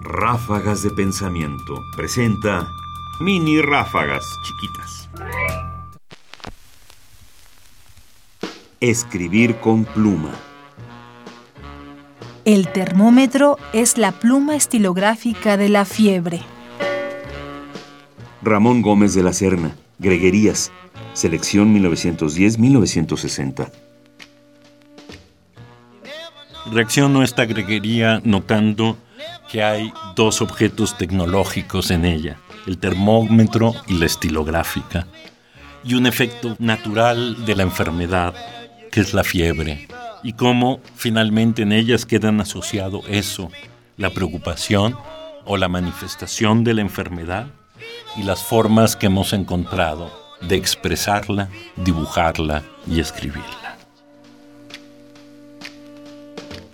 Ráfagas de Pensamiento presenta mini ráfagas chiquitas. Escribir con pluma. El termómetro es la pluma estilográfica de la fiebre. Ramón Gómez de la Serna, Greguerías, selección 1910-1960. Reacciono a esta greguería notando que hay dos objetos tecnológicos en ella, el termómetro y la estilográfica, y un efecto natural de la enfermedad, que es la fiebre, y cómo finalmente en ellas quedan asociado eso, la preocupación o la manifestación de la enfermedad y las formas que hemos encontrado de expresarla, dibujarla y escribirla.